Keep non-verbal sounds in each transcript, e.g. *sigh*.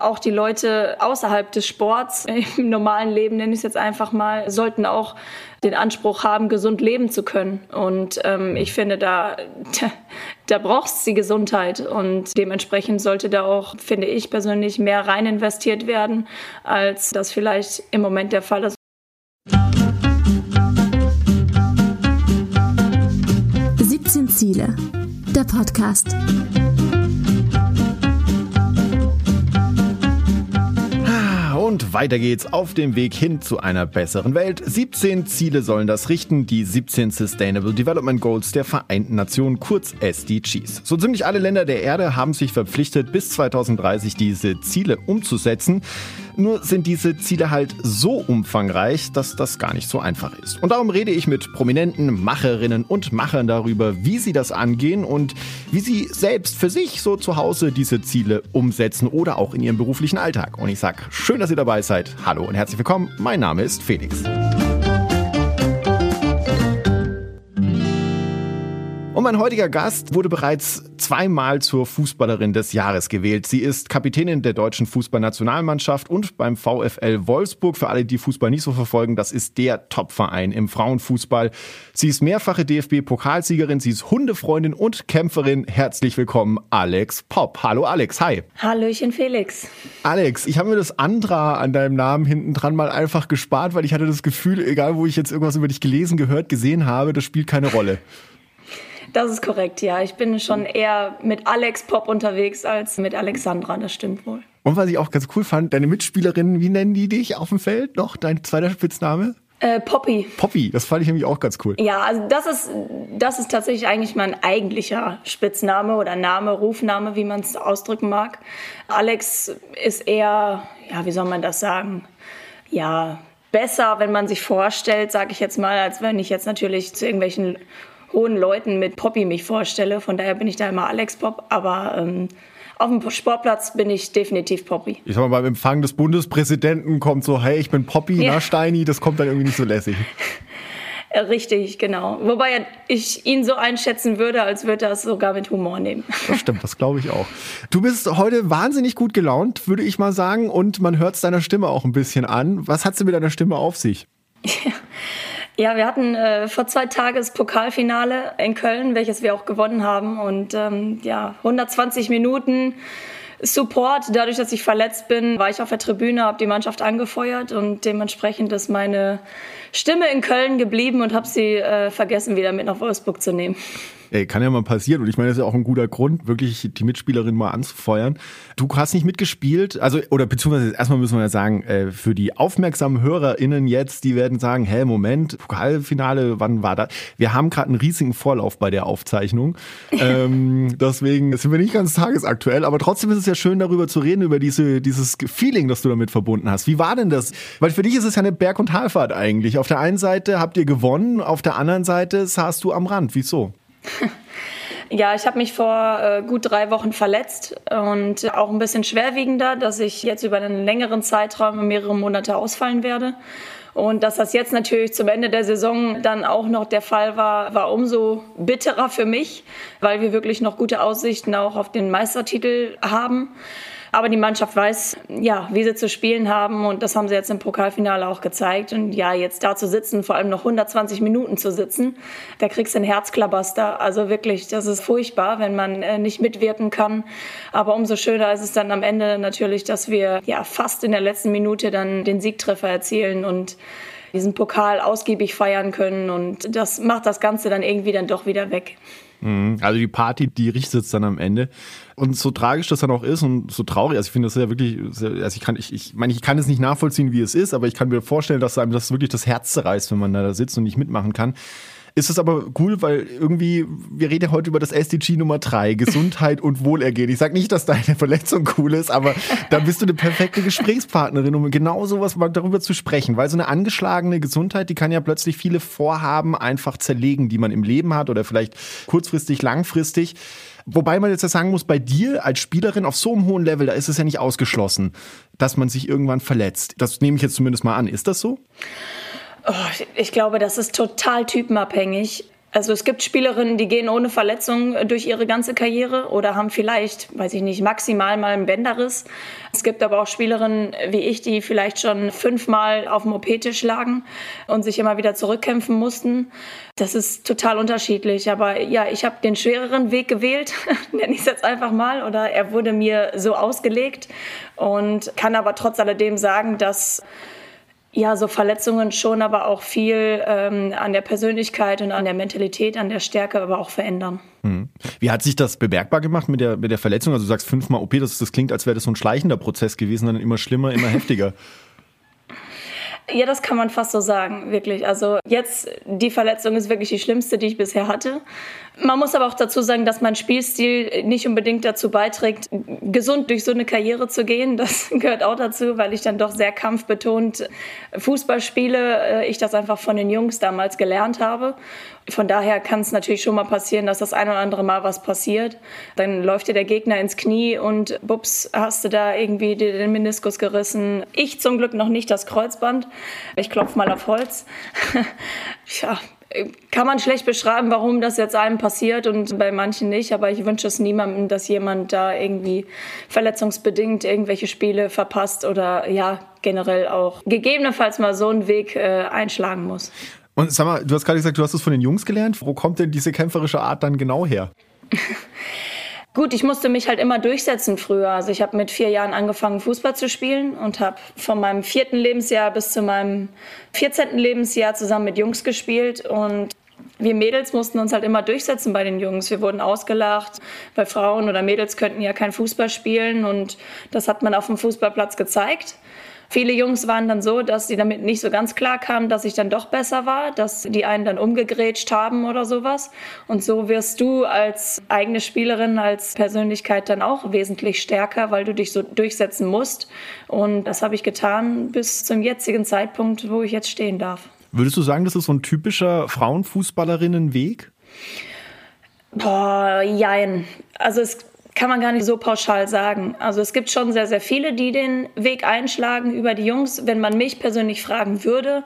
Auch die Leute außerhalb des Sports, *laughs* im normalen Leben nenne ich es jetzt einfach mal, sollten auch den Anspruch haben, gesund leben zu können. Und ähm, ich finde, da, *laughs* da, da braucht es die Gesundheit. Und dementsprechend sollte da auch, finde ich persönlich, mehr rein investiert werden, als das vielleicht im Moment der Fall ist. 17 Ziele. Der Podcast. Und weiter geht's auf dem Weg hin zu einer besseren Welt. 17 Ziele sollen das richten, die 17 Sustainable Development Goals der Vereinten Nationen, kurz SDGs. So ziemlich alle Länder der Erde haben sich verpflichtet, bis 2030 diese Ziele umzusetzen. Nur sind diese Ziele halt so umfangreich, dass das gar nicht so einfach ist. Und darum rede ich mit prominenten Macherinnen und Machern darüber, wie sie das angehen und wie sie selbst für sich so zu Hause diese Ziele umsetzen oder auch in ihrem beruflichen Alltag. Und ich sage, schön, dass ihr dabei seid. Hallo und herzlich willkommen. Mein Name ist Felix. Und mein heutiger Gast wurde bereits zweimal zur Fußballerin des Jahres gewählt. Sie ist Kapitänin der deutschen Fußballnationalmannschaft und beim VfL Wolfsburg. Für alle, die Fußball nicht so verfolgen, das ist der Topverein im Frauenfußball. Sie ist mehrfache DFB-Pokalsiegerin, sie ist Hundefreundin und Kämpferin. Herzlich willkommen, Alex Popp. Hallo Alex, hi. Hallöchen Felix. Alex, ich habe mir das Andra an deinem Namen hinten dran mal einfach gespart, weil ich hatte das Gefühl, egal wo ich jetzt irgendwas über dich gelesen, gehört, gesehen habe, das spielt keine Rolle. Das ist korrekt, ja. Ich bin schon eher mit Alex Pop unterwegs als mit Alexandra, das stimmt wohl. Und was ich auch ganz cool fand, deine Mitspielerinnen, wie nennen die dich auf dem Feld noch? Dein zweiter Spitzname? Äh, Poppy. Poppy, das fand ich nämlich auch ganz cool. Ja, also das ist, das ist tatsächlich eigentlich mein eigentlicher Spitzname oder Name, Rufname, wie man es ausdrücken mag. Alex ist eher, ja, wie soll man das sagen? Ja, besser, wenn man sich vorstellt, sage ich jetzt mal, als wenn ich jetzt natürlich zu irgendwelchen hohen Leuten mit Poppy mich vorstelle. Von daher bin ich da immer Alex Pop, aber ähm, auf dem Sportplatz bin ich definitiv Poppy. Ich sag mal, beim Empfang des Bundespräsidenten kommt so, hey, ich bin Poppy, ja. na Steini, das kommt dann irgendwie nicht so lässig. *laughs* Richtig, genau. Wobei ich ihn so einschätzen würde, als würde er es sogar mit Humor nehmen. Das *laughs* stimmt, das glaube ich auch. Du bist heute wahnsinnig gut gelaunt, würde ich mal sagen, und man hört es deiner Stimme auch ein bisschen an. Was hat sie mit deiner Stimme auf sich? Ja. Ja, wir hatten äh, vor zwei Tagen das Pokalfinale in Köln, welches wir auch gewonnen haben. Und ähm, ja, 120 Minuten Support. Dadurch, dass ich verletzt bin, war ich auf der Tribüne, habe die Mannschaft angefeuert und dementsprechend ist meine Stimme in Köln geblieben und habe sie äh, vergessen, wieder mit nach Wolfsburg zu nehmen. Ey, kann ja mal passieren. Und ich meine, das ist ja auch ein guter Grund, wirklich die Mitspielerin mal anzufeuern. Du hast nicht mitgespielt, also, oder beziehungsweise erstmal müssen wir ja sagen, äh, für die aufmerksamen HörerInnen jetzt, die werden sagen, hä, Moment, Pokalfinale, wann war das? Wir haben gerade einen riesigen Vorlauf bei der Aufzeichnung. *laughs* ähm, deswegen sind wir nicht ganz tagesaktuell, aber trotzdem ist es ja schön, darüber zu reden, über diese, dieses Feeling, das du damit verbunden hast. Wie war denn das? Weil für dich ist es ja eine Berg- und Talfahrt eigentlich. Auf der einen Seite habt ihr gewonnen, auf der anderen Seite saßt du am Rand. Wieso? *laughs* Ja, ich habe mich vor äh, gut drei Wochen verletzt und auch ein bisschen schwerwiegender, dass ich jetzt über einen längeren Zeitraum, mehrere Monate ausfallen werde. Und dass das jetzt natürlich zum Ende der Saison dann auch noch der Fall war, war umso bitterer für mich, weil wir wirklich noch gute Aussichten auch auf den Meistertitel haben. Aber die Mannschaft weiß, ja, wie sie zu spielen haben und das haben sie jetzt im Pokalfinale auch gezeigt. Und ja, jetzt da zu sitzen, vor allem noch 120 Minuten zu sitzen, da kriegst du einen Herzklabaster. Also wirklich, das ist furchtbar, wenn man äh, nicht mitwirken kann. Aber umso schöner ist es dann am Ende natürlich, dass wir ja fast in der letzten Minute dann den Siegtreffer erzielen und diesen Pokal ausgiebig feiern können. Und das macht das Ganze dann irgendwie dann doch wieder weg. Mhm. Also die Party, die richtet es dann am Ende. Und so tragisch das dann auch ist und so traurig, also ich finde das ja wirklich, also ich kann, ich, ich meine, ich kann es nicht nachvollziehen, wie es ist, aber ich kann mir vorstellen, dass einem das wirklich das Herz zerreißt, wenn man da sitzt und nicht mitmachen kann ist es aber cool, weil irgendwie, wir reden ja heute über das SDG Nummer 3, Gesundheit und Wohlergehen. Ich sage nicht, dass deine Verletzung cool ist, aber da bist du eine perfekte Gesprächspartnerin, um genau sowas mal darüber zu sprechen. Weil so eine angeschlagene Gesundheit, die kann ja plötzlich viele Vorhaben einfach zerlegen, die man im Leben hat oder vielleicht kurzfristig, langfristig. Wobei man jetzt ja sagen muss, bei dir als Spielerin auf so einem hohen Level, da ist es ja nicht ausgeschlossen, dass man sich irgendwann verletzt. Das nehme ich jetzt zumindest mal an. Ist das so? Oh, ich glaube, das ist total typenabhängig. Also es gibt Spielerinnen, die gehen ohne Verletzung durch ihre ganze Karriere oder haben vielleicht, weiß ich nicht, maximal mal einen Bänderriss. Es gibt aber auch Spielerinnen wie ich, die vielleicht schon fünfmal auf dem OP-Tisch lagen und sich immer wieder zurückkämpfen mussten. Das ist total unterschiedlich. Aber ja, ich habe den schwereren Weg gewählt, *laughs* nenne ich es jetzt einfach mal, oder er wurde mir so ausgelegt und kann aber trotz alledem sagen, dass ja, so Verletzungen schon, aber auch viel ähm, an der Persönlichkeit und an der Mentalität, an der Stärke aber auch verändern. Mhm. Wie hat sich das bemerkbar gemacht mit der, mit der Verletzung? Also du sagst fünfmal OP, das, das klingt, als wäre das so ein schleichender Prozess gewesen, dann immer schlimmer, immer *laughs* heftiger. Ja, das kann man fast so sagen, wirklich. Also jetzt, die Verletzung ist wirklich die schlimmste, die ich bisher hatte. Man muss aber auch dazu sagen, dass mein Spielstil nicht unbedingt dazu beiträgt, gesund durch so eine Karriere zu gehen. Das *laughs* gehört auch dazu, weil ich dann doch sehr kampfbetont Fußball spiele. Äh, ich das einfach von den Jungs damals gelernt habe. Von daher kann es natürlich schon mal passieren, dass das ein oder andere Mal was passiert. Dann läuft dir der Gegner ins Knie und bups, hast du da irgendwie den Meniskus gerissen. Ich zum Glück noch nicht das Kreuzband. Ich klopfe mal auf Holz. *laughs* ja, kann man schlecht beschreiben, warum das jetzt einem passiert und bei manchen nicht. Aber ich wünsche es niemandem, dass jemand da irgendwie verletzungsbedingt irgendwelche Spiele verpasst oder ja, generell auch gegebenenfalls mal so einen Weg äh, einschlagen muss. Und sag mal, du hast gerade gesagt, du hast es von den Jungs gelernt. Wo kommt denn diese kämpferische Art dann genau her? *laughs* Gut, ich musste mich halt immer durchsetzen früher. Also ich habe mit vier Jahren angefangen, Fußball zu spielen und habe von meinem vierten Lebensjahr bis zu meinem vierzehnten Lebensjahr zusammen mit Jungs gespielt. Und wir Mädels mussten uns halt immer durchsetzen bei den Jungs. Wir wurden ausgelacht, weil Frauen oder Mädels könnten ja kein Fußball spielen. Und das hat man auf dem Fußballplatz gezeigt. Viele Jungs waren dann so, dass sie damit nicht so ganz klar kamen, dass ich dann doch besser war, dass die einen dann umgegrätscht haben oder sowas. Und so wirst du als eigene Spielerin, als Persönlichkeit dann auch wesentlich stärker, weil du dich so durchsetzen musst. Und das habe ich getan bis zum jetzigen Zeitpunkt, wo ich jetzt stehen darf. Würdest du sagen, das ist so ein typischer Frauenfußballerinnenweg? Boah, jein. Also es kann man gar nicht so pauschal sagen. Also es gibt schon sehr, sehr viele, die den Weg einschlagen über die Jungs. Wenn man mich persönlich fragen würde,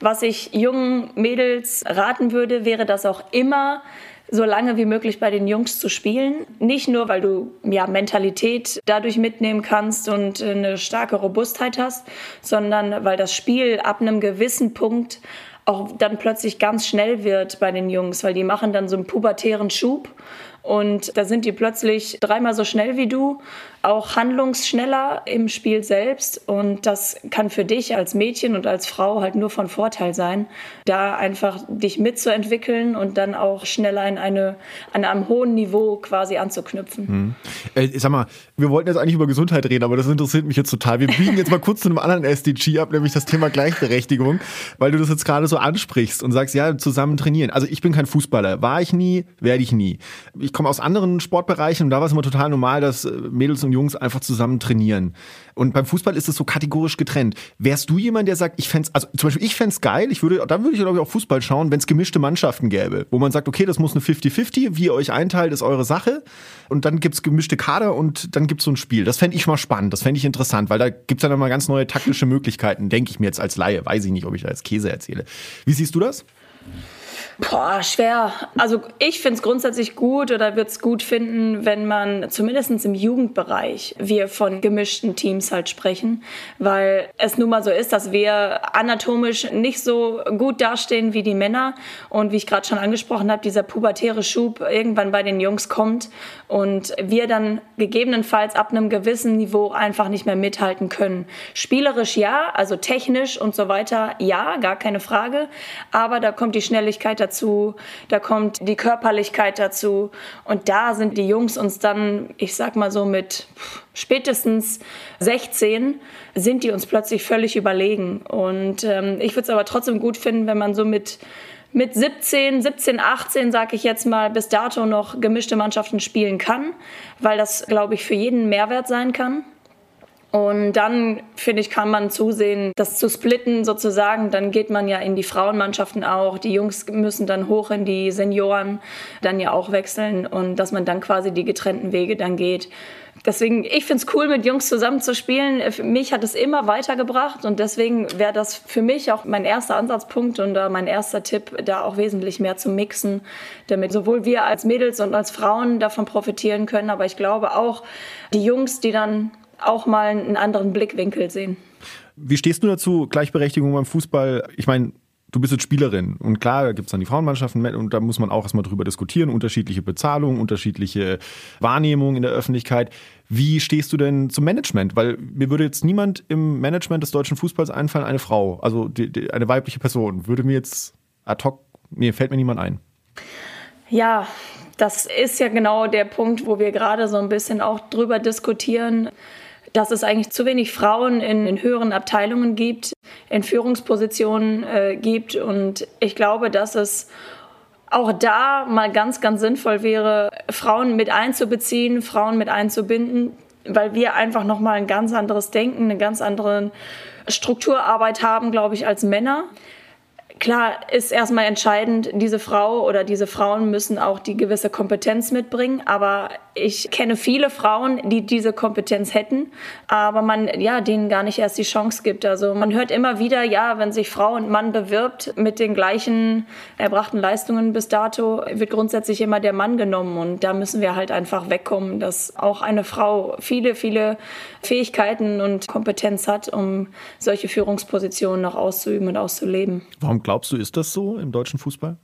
was ich jungen Mädels raten würde, wäre das auch immer so lange wie möglich bei den Jungs zu spielen. Nicht nur, weil du ja Mentalität dadurch mitnehmen kannst und eine starke Robustheit hast, sondern weil das Spiel ab einem gewissen Punkt auch dann plötzlich ganz schnell wird bei den Jungs, weil die machen dann so einen pubertären Schub und da sind die plötzlich dreimal so schnell wie du, auch handlungsschneller im Spiel selbst. Und das kann für dich als Mädchen und als Frau halt nur von Vorteil sein, da einfach dich mitzuentwickeln und dann auch schneller in eine, an einem hohen Niveau quasi anzuknüpfen. Hm. Äh, sag mal, wir wollten jetzt eigentlich über Gesundheit reden, aber das interessiert mich jetzt total. Wir biegen jetzt mal kurz zu einem anderen SDG ab, nämlich das Thema Gleichberechtigung, weil du das jetzt gerade so ansprichst und sagst, ja, zusammen trainieren. Also ich bin kein Fußballer, war ich nie, werde ich nie. Ich ich komme aus anderen Sportbereichen und da war es immer total normal, dass äh, Mädels und Jungs einfach zusammen trainieren. Und beim Fußball ist es so kategorisch getrennt. Wärst du jemand, der sagt, ich fände also zum Beispiel ich fände geil, ich würde, dann würde ich glaube ich auch Fußball schauen, wenn es gemischte Mannschaften gäbe, wo man sagt, okay, das muss eine 50-50, wie ihr euch einteilt, ist eure Sache. Und dann gibt es gemischte Kader und dann gibt es so ein Spiel. Das fände ich mal spannend, das fände ich interessant, weil da gibt es dann mal ganz neue taktische Möglichkeiten, denke ich mir jetzt als Laie. Weiß ich nicht, ob ich da jetzt Käse erzähle. Wie siehst du das? Boah, schwer. Also ich finde es grundsätzlich gut oder würde es gut finden, wenn man zumindest im Jugendbereich wir von gemischten Teams halt sprechen, weil es nun mal so ist, dass wir anatomisch nicht so gut dastehen wie die Männer und wie ich gerade schon angesprochen habe, dieser pubertäre Schub irgendwann bei den Jungs kommt und wir dann gegebenenfalls ab einem gewissen Niveau einfach nicht mehr mithalten können. Spielerisch ja, also technisch und so weiter ja, gar keine Frage, aber da kommt die Schnelligkeit dazu, da kommt die Körperlichkeit dazu. Und da sind die Jungs uns dann, ich sag mal so mit spätestens 16, sind die uns plötzlich völlig überlegen. Und ähm, ich würde es aber trotzdem gut finden, wenn man so mit mit 17, 17, 18, sage ich jetzt mal, bis dato noch gemischte Mannschaften spielen kann, weil das, glaube ich, für jeden Mehrwert sein kann. Und dann, finde ich, kann man zusehen, das zu splitten sozusagen. Dann geht man ja in die Frauenmannschaften auch. Die Jungs müssen dann hoch in die Senioren dann ja auch wechseln und dass man dann quasi die getrennten Wege dann geht. Deswegen, ich finde es cool, mit Jungs zusammen zu spielen. Für mich hat es immer weitergebracht und deswegen wäre das für mich auch mein erster Ansatzpunkt und uh, mein erster Tipp, da auch wesentlich mehr zu mixen, damit sowohl wir als Mädels und als Frauen davon profitieren können, aber ich glaube auch die Jungs, die dann auch mal einen anderen Blickwinkel sehen. Wie stehst du dazu, Gleichberechtigung beim Fußball? Ich meine, du bist jetzt Spielerin und klar, da gibt es dann die Frauenmannschaften und da muss man auch erstmal drüber diskutieren, unterschiedliche Bezahlungen, unterschiedliche Wahrnehmungen in der Öffentlichkeit. Wie stehst du denn zum Management? Weil mir würde jetzt niemand im Management des deutschen Fußballs einfallen, eine Frau, also die, die, eine weibliche Person. Würde mir jetzt ad hoc, nee, fällt mir niemand ein. Ja, das ist ja genau der Punkt, wo wir gerade so ein bisschen auch drüber diskutieren dass es eigentlich zu wenig Frauen in, in höheren Abteilungen gibt, in Führungspositionen äh, gibt. Und ich glaube, dass es auch da mal ganz, ganz sinnvoll wäre, Frauen mit einzubeziehen, Frauen mit einzubinden, weil wir einfach nochmal ein ganz anderes Denken, eine ganz andere Strukturarbeit haben, glaube ich, als Männer. Klar ist erstmal entscheidend, diese Frau oder diese Frauen müssen auch die gewisse Kompetenz mitbringen, aber ich kenne viele Frauen, die diese Kompetenz hätten, aber man ja denen gar nicht erst die Chance gibt. Also man hört immer wieder, ja, wenn sich Frau und Mann bewirbt mit den gleichen erbrachten Leistungen bis dato, wird grundsätzlich immer der Mann genommen und da müssen wir halt einfach wegkommen, dass auch eine Frau viele, viele Fähigkeiten und Kompetenz hat, um solche Führungspositionen noch auszuüben und auszuleben. Warum glaubst du, ist das so im deutschen Fußball?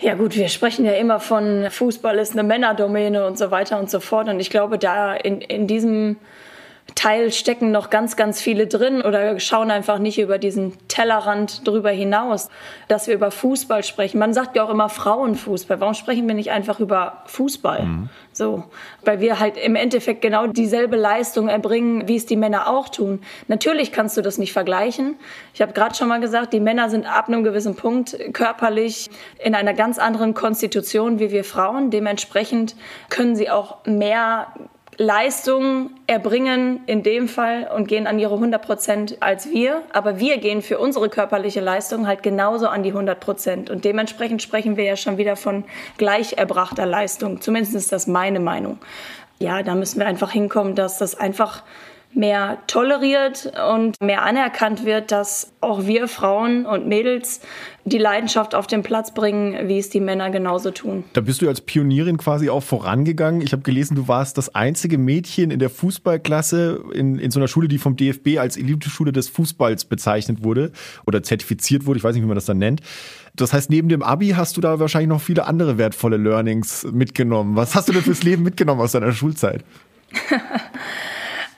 Ja gut, wir sprechen ja immer von Fußball ist eine Männerdomäne und so weiter und so fort. Und ich glaube, da in, in diesem Teil stecken noch ganz, ganz viele drin oder schauen einfach nicht über diesen Tellerrand drüber hinaus, dass wir über Fußball sprechen. Man sagt ja auch immer Frauenfußball. Warum sprechen wir nicht einfach über Fußball? Mhm. So, weil wir halt im Endeffekt genau dieselbe Leistung erbringen, wie es die Männer auch tun. Natürlich kannst du das nicht vergleichen. Ich habe gerade schon mal gesagt, die Männer sind ab einem gewissen Punkt körperlich in einer ganz anderen Konstitution wie wir Frauen. Dementsprechend können sie auch mehr Leistung erbringen in dem Fall und gehen an ihre 100 Prozent als wir. Aber wir gehen für unsere körperliche Leistung halt genauso an die 100 Prozent. Und dementsprechend sprechen wir ja schon wieder von gleich erbrachter Leistung. Zumindest ist das meine Meinung. Ja, da müssen wir einfach hinkommen, dass das einfach mehr toleriert und mehr anerkannt wird, dass auch wir Frauen und Mädels die Leidenschaft auf den Platz bringen, wie es die Männer genauso tun. Da bist du als Pionierin quasi auch vorangegangen. Ich habe gelesen, du warst das einzige Mädchen in der Fußballklasse in, in so einer Schule, die vom DFB als Elite-Schule des Fußballs bezeichnet wurde oder zertifiziert wurde. Ich weiß nicht, wie man das dann nennt. Das heißt, neben dem Abi hast du da wahrscheinlich noch viele andere wertvolle Learnings mitgenommen. Was hast du denn fürs Leben mitgenommen aus deiner Schulzeit? *laughs*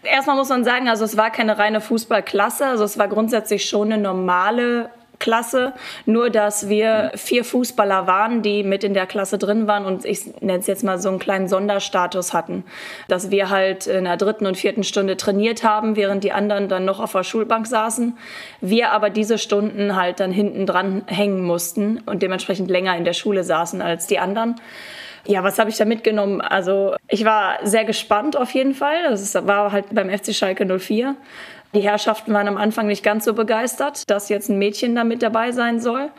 Erstmal muss man sagen, also es war keine reine Fußballklasse, also es war grundsätzlich schon eine normale Klasse, nur dass wir vier Fußballer waren, die mit in der Klasse drin waren und ich nenne es jetzt mal so einen kleinen Sonderstatus hatten, dass wir halt in der dritten und vierten Stunde trainiert haben, während die anderen dann noch auf der Schulbank saßen. Wir aber diese Stunden halt dann hinten dran hängen mussten und dementsprechend länger in der Schule saßen als die anderen. Ja, was habe ich da mitgenommen? Also ich war sehr gespannt auf jeden Fall. Das war halt beim FC Schalke 04. Die Herrschaften waren am Anfang nicht ganz so begeistert, dass jetzt ein Mädchen da mit dabei sein soll.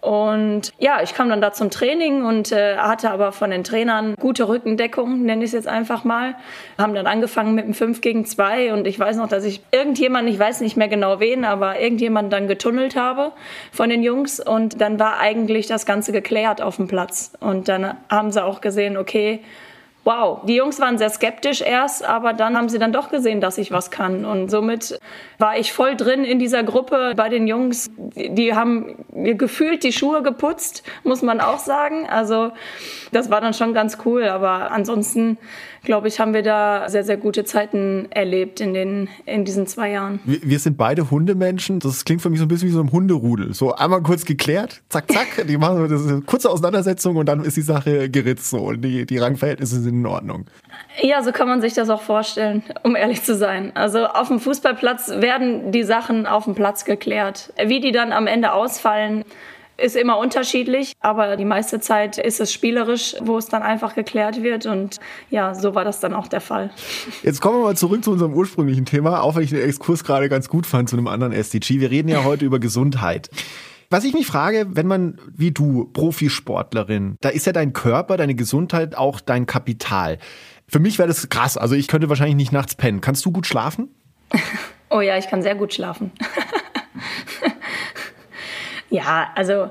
Und ja, ich kam dann da zum Training und äh, hatte aber von den Trainern gute Rückendeckung, nenne ich es jetzt einfach mal. Haben dann angefangen mit einem 5 gegen 2 und ich weiß noch, dass ich irgendjemand, ich weiß nicht mehr genau wen, aber irgendjemand dann getunnelt habe von den Jungs und dann war eigentlich das Ganze geklärt auf dem Platz. Und dann haben sie auch gesehen, okay, wow, die Jungs waren sehr skeptisch erst, aber dann haben sie dann doch gesehen, dass ich was kann. Und somit war ich voll drin in dieser Gruppe bei den Jungs. Die haben mir gefühlt die Schuhe geputzt, muss man auch sagen. Also das war dann schon ganz cool. Aber ansonsten, glaube ich, haben wir da sehr, sehr gute Zeiten erlebt in, den, in diesen zwei Jahren. Wir, wir sind beide Hundemenschen. Das klingt für mich so ein bisschen wie so ein Hunderudel. So einmal kurz geklärt, zack, zack. Die machen so eine kurze Auseinandersetzung und dann ist die Sache geritzt so. Und die, die Rangverhältnisse sind in Ordnung. Ja, so kann man sich das auch vorstellen, um ehrlich zu sein. Also auf dem Fußballplatz werden die Sachen auf dem Platz geklärt. Wie die dann am Ende ausfallen, ist immer unterschiedlich, aber die meiste Zeit ist es spielerisch, wo es dann einfach geklärt wird und ja, so war das dann auch der Fall. Jetzt kommen wir mal zurück zu unserem ursprünglichen Thema, auch wenn ich den Exkurs gerade ganz gut fand zu einem anderen SDG. Wir reden ja heute über Gesundheit. Was ich mich frage, wenn man wie du, Profisportlerin, da ist ja dein Körper, deine Gesundheit auch dein Kapital. Für mich wäre das krass. Also ich könnte wahrscheinlich nicht nachts pennen. Kannst du gut schlafen? *laughs* oh ja, ich kann sehr gut schlafen. *laughs* ja, also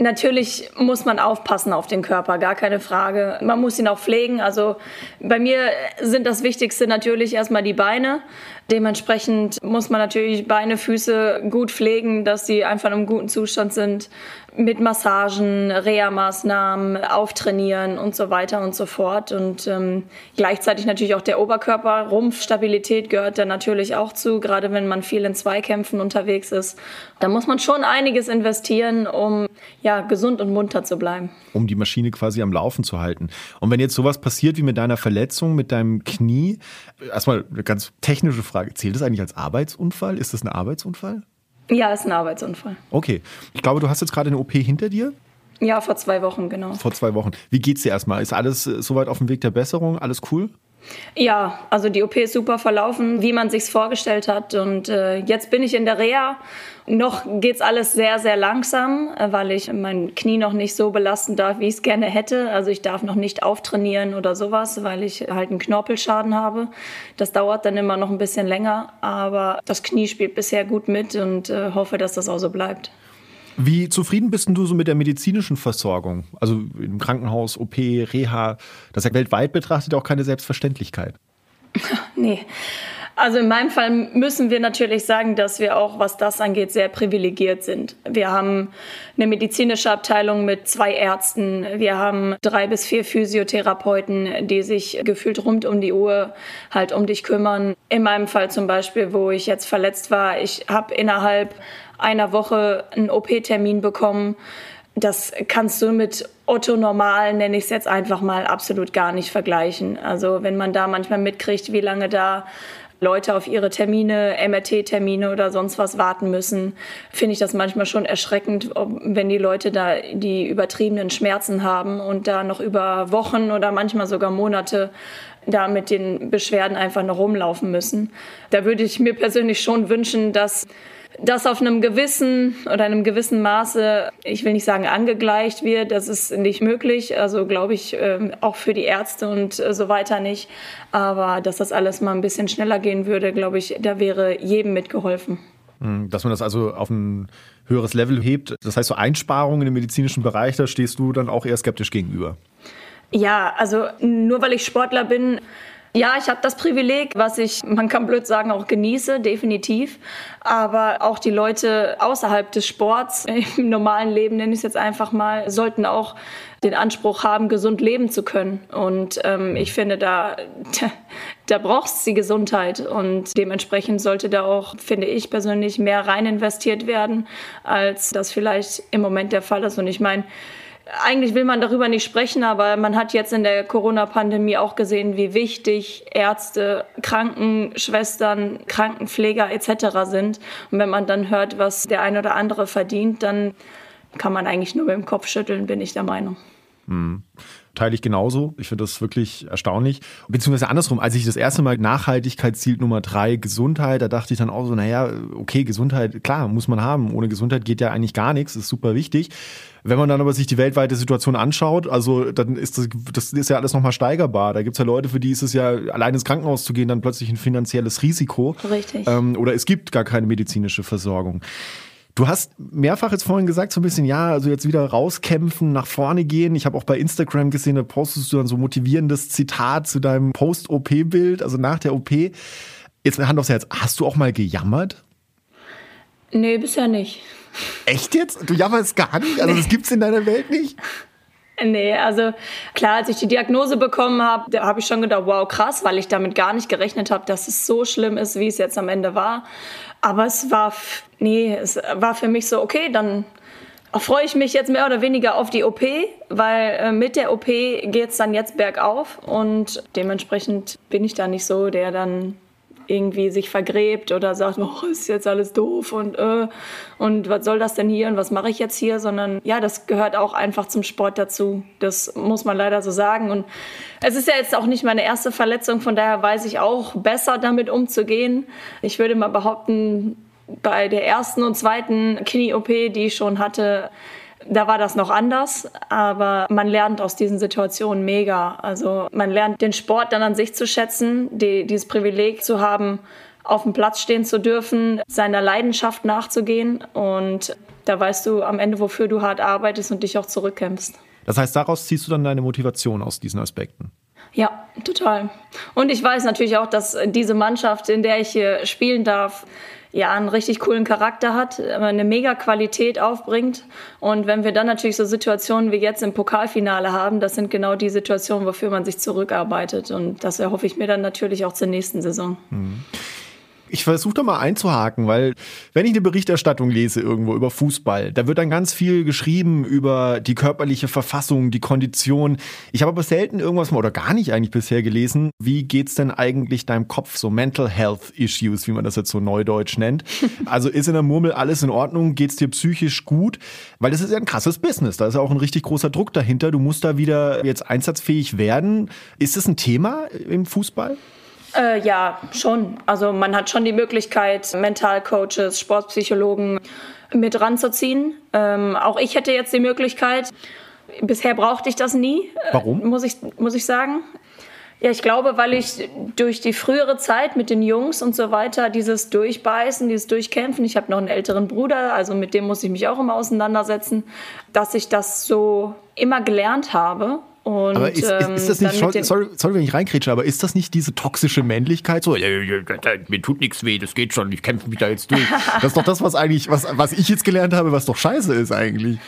Natürlich muss man aufpassen auf den Körper, gar keine Frage. Man muss ihn auch pflegen. Also bei mir sind das Wichtigste natürlich erstmal die Beine. Dementsprechend muss man natürlich Beine, Füße gut pflegen, dass sie einfach in einem guten Zustand sind. Mit Massagen, Reha-Maßnahmen, auftrainieren und so weiter und so fort. Und ähm, gleichzeitig natürlich auch der Oberkörper. Rumpfstabilität gehört da natürlich auch zu, gerade wenn man viel in Zweikämpfen unterwegs ist. Da muss man schon einiges investieren, um ja, gesund und munter zu bleiben. Um die Maschine quasi am Laufen zu halten. Und wenn jetzt sowas passiert wie mit deiner Verletzung, mit deinem Knie, erstmal eine ganz technische Frage. Frage, zählt das eigentlich als Arbeitsunfall? Ist das ein Arbeitsunfall? Ja, ist ein Arbeitsunfall. Okay. Ich glaube, du hast jetzt gerade eine OP hinter dir. Ja, vor zwei Wochen, genau. Vor zwei Wochen. Wie geht's dir erstmal? Ist alles äh, soweit auf dem Weg der Besserung? Alles cool? Ja, also die OP ist super verlaufen, wie man sich's vorgestellt hat. Und äh, jetzt bin ich in der Reha. Noch geht's alles sehr, sehr langsam, äh, weil ich mein Knie noch nicht so belasten darf, wie ich es gerne hätte. Also ich darf noch nicht auftrainieren oder sowas, weil ich halt einen Knorpelschaden habe. Das dauert dann immer noch ein bisschen länger, aber das Knie spielt bisher gut mit und äh, hoffe, dass das auch so bleibt. Wie zufrieden bist du so mit der medizinischen Versorgung? Also im Krankenhaus, OP, Reha, das ist ja weltweit betrachtet auch keine Selbstverständlichkeit. *laughs* nee. Also in meinem Fall müssen wir natürlich sagen, dass wir auch, was das angeht, sehr privilegiert sind. Wir haben eine medizinische Abteilung mit zwei Ärzten. Wir haben drei bis vier Physiotherapeuten, die sich gefühlt rund um die Uhr halt um dich kümmern. In meinem Fall zum Beispiel, wo ich jetzt verletzt war, ich habe innerhalb einer Woche einen OP-Termin bekommen. Das kannst du mit Otto Normal, nenne ich es jetzt einfach mal, absolut gar nicht vergleichen. Also wenn man da manchmal mitkriegt, wie lange da Leute auf ihre Termine, MRT-Termine oder sonst was warten müssen, finde ich das manchmal schon erschreckend, wenn die Leute da die übertriebenen Schmerzen haben und da noch über Wochen oder manchmal sogar Monate da mit den Beschwerden einfach noch rumlaufen müssen. Da würde ich mir persönlich schon wünschen, dass das auf einem gewissen oder einem gewissen Maße, ich will nicht sagen angegleicht wird, das ist nicht möglich, also glaube ich ähm, auch für die Ärzte und äh, so weiter nicht, aber dass das alles mal ein bisschen schneller gehen würde, glaube ich, da wäre jedem mitgeholfen. Hm, dass man das also auf ein höheres Level hebt, das heißt so Einsparungen im medizinischen Bereich, da stehst du dann auch eher skeptisch gegenüber. Ja, also nur weil ich Sportler bin, ja, ich habe das Privileg, was ich, man kann blöd sagen, auch genieße, definitiv. Aber auch die Leute außerhalb des Sports, *laughs* im normalen Leben nenne ich es jetzt einfach mal, sollten auch den Anspruch haben, gesund leben zu können. Und ähm, ich finde, da, *laughs* da, braucht es die Gesundheit. Und dementsprechend sollte da auch, finde ich persönlich, mehr rein investiert werden, als das vielleicht im Moment der Fall ist. Und ich meine, eigentlich will man darüber nicht sprechen, aber man hat jetzt in der Corona-Pandemie auch gesehen, wie wichtig Ärzte, Krankenschwestern, Krankenpfleger etc. sind. Und wenn man dann hört, was der eine oder andere verdient, dann kann man eigentlich nur mit dem Kopf schütteln, bin ich der Meinung. Mhm teile ich genauso. Ich finde das wirklich erstaunlich. Beziehungsweise andersrum, als ich das erste Mal Nachhaltigkeitsziel Nummer drei, Gesundheit, da dachte ich dann auch so, naja, okay, Gesundheit, klar, muss man haben. Ohne Gesundheit geht ja eigentlich gar nichts, ist super wichtig. Wenn man dann aber sich die weltweite Situation anschaut, also dann ist das, das ist ja alles nochmal steigerbar. Da gibt es ja Leute, für die ist es ja, allein ins Krankenhaus zu gehen, dann plötzlich ein finanzielles Risiko. Richtig. Ähm, oder es gibt gar keine medizinische Versorgung. Du hast mehrfach jetzt vorhin gesagt, so ein bisschen, ja, also jetzt wieder rauskämpfen, nach vorne gehen. Ich habe auch bei Instagram gesehen, da postest du dann so motivierendes Zitat zu deinem Post-OP-Bild, also nach der OP. Jetzt eine Hand aufs Herz, hast du auch mal gejammert? Nee, bisher nicht. Echt jetzt? Du jammerst gar nicht? Also das gibt's in deiner Welt nicht? *laughs* Nee, also klar, als ich die Diagnose bekommen habe, da habe ich schon gedacht, wow, krass, weil ich damit gar nicht gerechnet habe, dass es so schlimm ist, wie es jetzt am Ende war. Aber es war, nee, es war für mich so, okay, dann freue ich mich jetzt mehr oder weniger auf die OP, weil äh, mit der OP geht es dann jetzt bergauf und dementsprechend bin ich da nicht so, der dann irgendwie sich vergräbt oder sagt, oh, ist jetzt alles doof und äh, und was soll das denn hier und was mache ich jetzt hier, sondern ja, das gehört auch einfach zum Sport dazu. Das muss man leider so sagen. Und es ist ja jetzt auch nicht meine erste Verletzung, von daher weiß ich auch besser damit umzugehen. Ich würde mal behaupten, bei der ersten und zweiten Knie-OP, die ich schon hatte, da war das noch anders, aber man lernt aus diesen Situationen mega. Also man lernt den Sport dann an sich zu schätzen, die, dieses Privileg zu haben, auf dem Platz stehen zu dürfen, seiner Leidenschaft nachzugehen und da weißt du am Ende, wofür du hart arbeitest und dich auch zurückkämpfst. Das heißt, daraus ziehst du dann deine Motivation aus diesen Aspekten? Ja, total. Und ich weiß natürlich auch, dass diese Mannschaft, in der ich hier spielen darf, ja, einen richtig coolen Charakter hat, eine mega Qualität aufbringt. Und wenn wir dann natürlich so Situationen wie jetzt im Pokalfinale haben, das sind genau die Situationen, wofür man sich zurückarbeitet. Und das erhoffe ich mir dann natürlich auch zur nächsten Saison. Mhm. Ich versuche da mal einzuhaken, weil wenn ich eine Berichterstattung lese irgendwo über Fußball, da wird dann ganz viel geschrieben über die körperliche Verfassung, die Kondition. Ich habe aber selten irgendwas mal oder gar nicht eigentlich bisher gelesen. Wie geht's denn eigentlich deinem Kopf? So Mental Health Issues, wie man das jetzt so neudeutsch nennt. Also ist in der Murmel alles in Ordnung? Geht's dir psychisch gut? Weil das ist ja ein krasses Business. Da ist ja auch ein richtig großer Druck dahinter. Du musst da wieder jetzt einsatzfähig werden. Ist das ein Thema im Fußball? Äh, ja, schon. Also man hat schon die Möglichkeit, Mentalcoaches, Sportpsychologen mit ranzuziehen. Ähm, auch ich hätte jetzt die Möglichkeit. Bisher brauchte ich das nie. Äh, Warum? muss ich, muss ich sagen. Ja, ich glaube, weil ich durch die frühere Zeit mit den Jungs und so weiter, dieses Durchbeißen, dieses Durchkämpfen, ich habe noch einen älteren Bruder, also mit dem muss ich mich auch immer auseinandersetzen, dass ich das so immer gelernt habe und, aber ist, ist, ist das nicht, ähm, sorry, sorry, wenn ich reinkrätsche, aber ist das nicht diese toxische Männlichkeit? So, mir tut nichts weh, das geht schon, ich kämpfe mich da jetzt durch. Das ist doch das, was eigentlich, was, was ich jetzt gelernt habe, was doch scheiße ist eigentlich.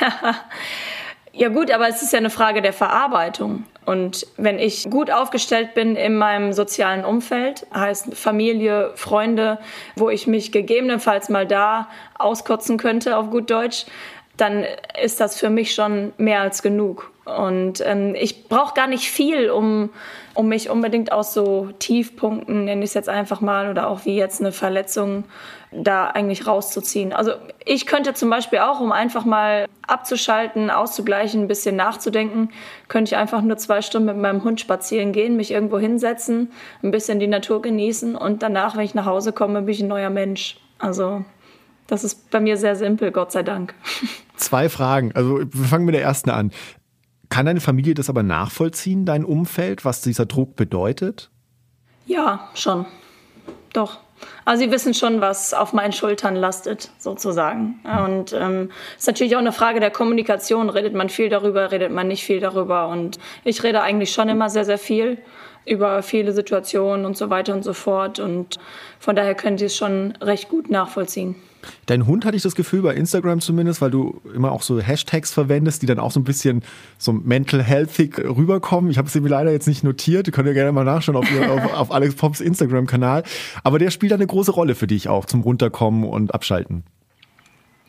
*laughs* ja gut, aber es ist ja eine Frage der Verarbeitung. Und wenn ich gut aufgestellt bin in meinem sozialen Umfeld, heißt Familie, Freunde, wo ich mich gegebenenfalls mal da auskotzen könnte auf gut Deutsch, dann ist das für mich schon mehr als genug. Und ähm, ich brauche gar nicht viel, um, um mich unbedingt aus so Tiefpunkten, nenne ich es jetzt einfach mal, oder auch wie jetzt eine Verletzung, da eigentlich rauszuziehen. Also ich könnte zum Beispiel auch, um einfach mal abzuschalten, auszugleichen, ein bisschen nachzudenken, könnte ich einfach nur zwei Stunden mit meinem Hund spazieren gehen, mich irgendwo hinsetzen, ein bisschen die Natur genießen und danach, wenn ich nach Hause komme, bin ich ein neuer Mensch. Also das ist bei mir sehr simpel, Gott sei Dank. Zwei Fragen. Also wir fangen mit der ersten an. Kann deine Familie das aber nachvollziehen, dein Umfeld, was dieser Druck bedeutet? Ja, schon. Doch. Also sie wissen schon, was auf meinen Schultern lastet, sozusagen. Und es ähm, ist natürlich auch eine Frage der Kommunikation. Redet man viel darüber, redet man nicht viel darüber. Und ich rede eigentlich schon immer sehr, sehr viel über viele Situationen und so weiter und so fort. Und von daher können sie es schon recht gut nachvollziehen. Dein Hund hatte ich das Gefühl, bei Instagram zumindest, weil du immer auch so Hashtags verwendest, die dann auch so ein bisschen so mental healthig rüberkommen. Ich habe es mir leider jetzt nicht notiert. Ihr könnt ja gerne mal nachschauen auf, auf, *laughs* auf Alex Pops Instagram-Kanal. Aber der spielt eine große Rolle für dich auch zum Runterkommen und Abschalten.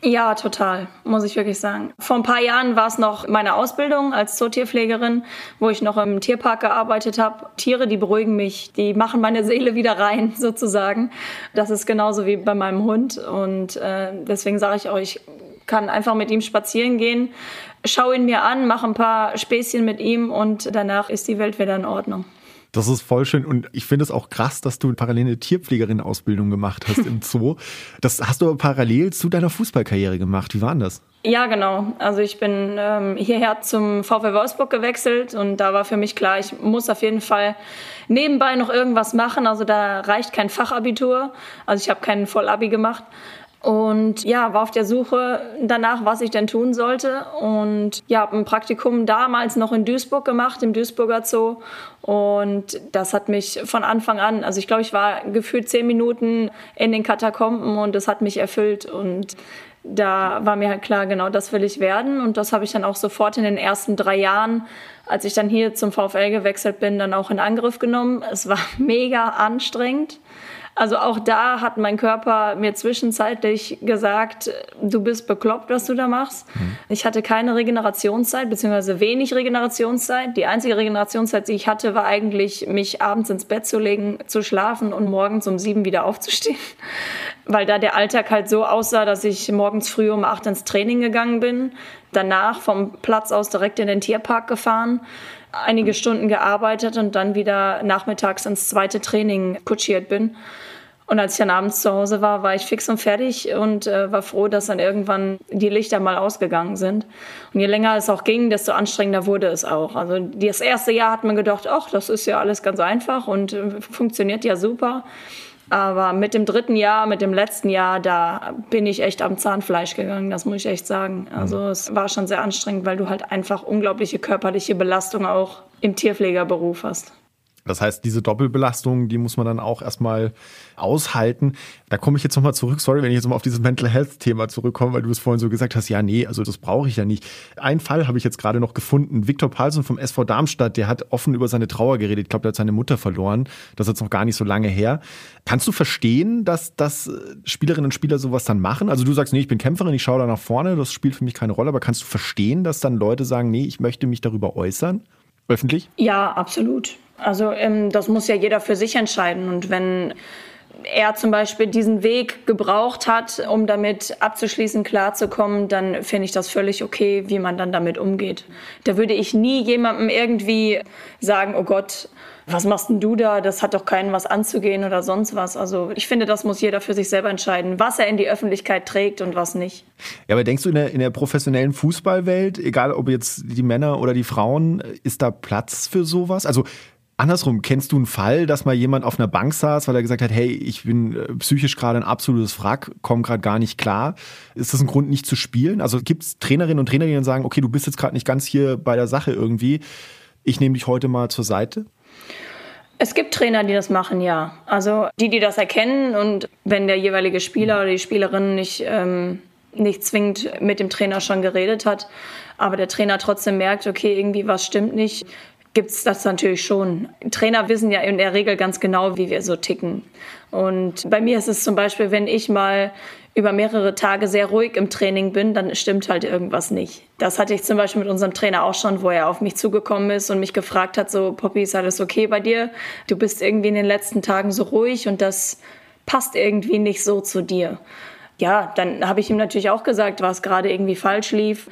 Ja, total, muss ich wirklich sagen. Vor ein paar Jahren war es noch meine Ausbildung als Zootierpflegerin, wo ich noch im Tierpark gearbeitet habe. Tiere, die beruhigen mich, die machen meine Seele wieder rein, *laughs* sozusagen. Das ist genauso wie bei meinem Hund. Und äh, deswegen sage ich ich kann einfach mit ihm spazieren gehen, schaue ihn mir an, mache ein paar Späßchen mit ihm und danach ist die Welt wieder in Ordnung. Das ist voll schön und ich finde es auch krass, dass du parallel eine Tierpflegerin-Ausbildung gemacht hast im *laughs* Zoo. Das hast du aber parallel zu deiner Fußballkarriere gemacht. Wie war denn das? Ja, genau. Also ich bin ähm, hierher zum VfL Wolfsburg gewechselt und da war für mich klar, ich muss auf jeden Fall nebenbei noch irgendwas machen. Also da reicht kein Fachabitur. Also ich habe keinen Vollabi gemacht. Und ja, war auf der Suche danach, was ich denn tun sollte. Und ja, habe ein Praktikum damals noch in Duisburg gemacht, im Duisburger Zoo. Und das hat mich von Anfang an, also ich glaube, ich war gefühlt zehn Minuten in den Katakomben und das hat mich erfüllt. Und da war mir halt klar, genau das will ich werden. Und das habe ich dann auch sofort in den ersten drei Jahren, als ich dann hier zum VfL gewechselt bin, dann auch in Angriff genommen. Es war *laughs* mega anstrengend Also auch da hat mein Körper mir zwischenzeitlich gesagt, du bist bekloppt, was du da machst. Mhm. Ich hatte keine Regenerationszeit, beziehungsweise wenig Regenerationszeit. Die einzige Regenerationszeit, die ich hatte, war eigentlich, mich abends ins Bett zu legen, zu schlafen und morgens um sieben wieder aufzustehen. *laughs* Weil da der Alltag halt so aussah, dass ich morgens früh um acht ins Training gegangen bin, danach vom Platz aus direkt in den Tierpark gefahren, einige Stunden gearbeitet und dann wieder nachmittags ins zweite Training kutschiert bin. Und als ich dann abends zu Hause war, war ich fix und fertig und äh, war froh, dass dann irgendwann die Lichter mal ausgegangen sind. Und je länger es auch ging, desto anstrengender wurde es auch. Also das erste Jahr hat man gedacht, ach, das ist ja alles ganz einfach und äh, funktioniert ja super. Aber mit dem dritten Jahr, mit dem letzten Jahr, da bin ich echt am Zahnfleisch gegangen, das muss ich echt sagen. Also mhm. es war schon sehr anstrengend, weil du halt einfach unglaubliche körperliche Belastung auch im Tierpflegerberuf hast. Das heißt, diese Doppelbelastung, die muss man dann auch erstmal aushalten. Da komme ich jetzt nochmal zurück. Sorry, wenn ich jetzt nochmal auf dieses Mental Health Thema zurückkomme, weil du es vorhin so gesagt hast, ja, nee, also das brauche ich ja nicht. Ein Fall habe ich jetzt gerade noch gefunden. Viktor Palsson vom SV Darmstadt, der hat offen über seine Trauer geredet. Ich glaube, der hat seine Mutter verloren. Das ist jetzt noch gar nicht so lange her. Kannst du verstehen, dass, dass Spielerinnen und Spieler sowas dann machen? Also du sagst, nee, ich bin Kämpferin, ich schaue da nach vorne, das spielt für mich keine Rolle, aber kannst du verstehen, dass dann Leute sagen, nee, ich möchte mich darüber äußern? Öffentlich? Ja, absolut. Also ähm, das muss ja jeder für sich entscheiden. Und wenn er zum Beispiel diesen Weg gebraucht hat, um damit abzuschließen, klarzukommen, dann finde ich das völlig okay, wie man dann damit umgeht. Da würde ich nie jemandem irgendwie sagen, oh Gott, was machst denn du da? Das hat doch keinen was anzugehen oder sonst was. Also ich finde, das muss jeder für sich selber entscheiden, was er in die Öffentlichkeit trägt und was nicht. Ja, aber denkst du in der, in der professionellen Fußballwelt, egal ob jetzt die Männer oder die Frauen, ist da Platz für sowas? Also Andersrum, kennst du einen Fall, dass mal jemand auf einer Bank saß, weil er gesagt hat, hey, ich bin äh, psychisch gerade ein absolutes Wrack, komme gerade gar nicht klar. Ist das ein Grund, nicht zu spielen? Also gibt es Trainerinnen und Trainer, die dann sagen, okay, du bist jetzt gerade nicht ganz hier bei der Sache irgendwie, ich nehme dich heute mal zur Seite? Es gibt Trainer, die das machen, ja. Also die, die das erkennen und wenn der jeweilige Spieler oder die Spielerin nicht, ähm, nicht zwingend mit dem Trainer schon geredet hat, aber der Trainer trotzdem merkt, okay, irgendwie was stimmt nicht, gibt es das natürlich schon. Trainer wissen ja in der Regel ganz genau, wie wir so ticken. Und bei mir ist es zum Beispiel, wenn ich mal über mehrere Tage sehr ruhig im Training bin, dann stimmt halt irgendwas nicht. Das hatte ich zum Beispiel mit unserem Trainer auch schon, wo er auf mich zugekommen ist und mich gefragt hat, so, Poppy, ist alles okay bei dir? Du bist irgendwie in den letzten Tagen so ruhig und das passt irgendwie nicht so zu dir. Ja, dann habe ich ihm natürlich auch gesagt, was gerade irgendwie falsch lief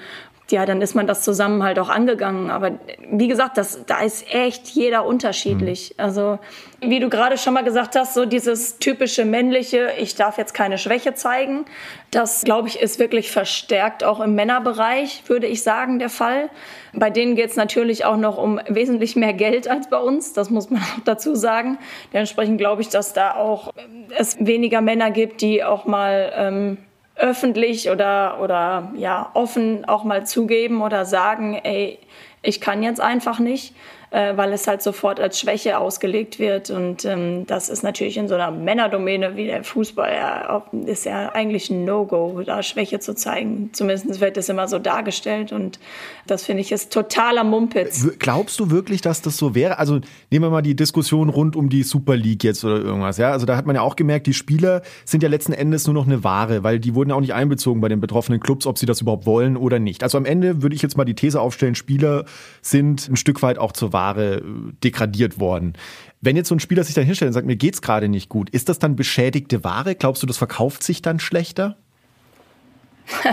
ja, dann ist man das zusammen halt auch angegangen. Aber wie gesagt, das, da ist echt jeder unterschiedlich. Mhm. Also, wie du gerade schon mal gesagt hast, so dieses typische männliche, ich darf jetzt keine Schwäche zeigen, das, glaube ich, ist wirklich verstärkt auch im Männerbereich, würde ich sagen, der Fall. Bei denen geht es natürlich auch noch um wesentlich mehr Geld als bei uns, das muss man *laughs* auch dazu sagen. Dementsprechend glaube ich, dass da auch es weniger Männer gibt, die auch mal ähm, öffentlich oder, oder ja, offen auch mal zugeben oder sagen, ey, ich kann jetzt einfach nicht äh, weil es halt sofort als Schwäche ausgelegt wird. Und ähm, das ist natürlich in so einer Männerdomäne wie der Fußball ja, ist ja eigentlich ein No-Go, da Schwäche zu zeigen. Zumindest wird das immer so dargestellt und das finde ich ist totaler Mumpitz. Glaubst du wirklich, dass das so wäre? Also nehmen wir mal die Diskussion rund um die Super League jetzt oder irgendwas. Ja, also da hat man ja auch gemerkt, die Spieler sind ja letzten Endes nur noch eine Ware, weil die wurden ja auch nicht einbezogen bei den betroffenen Clubs, ob sie das überhaupt wollen oder nicht. Also am Ende würde ich jetzt mal die These aufstellen, Spieler sind ein Stück weit auch zur Ware Jahre äh, degradiert worden. Wenn jetzt so ein Spieler sich dann hinstellt und sagt, mir geht's gerade nicht gut, ist das dann beschädigte Ware? Glaubst du, das verkauft sich dann schlechter? *laughs*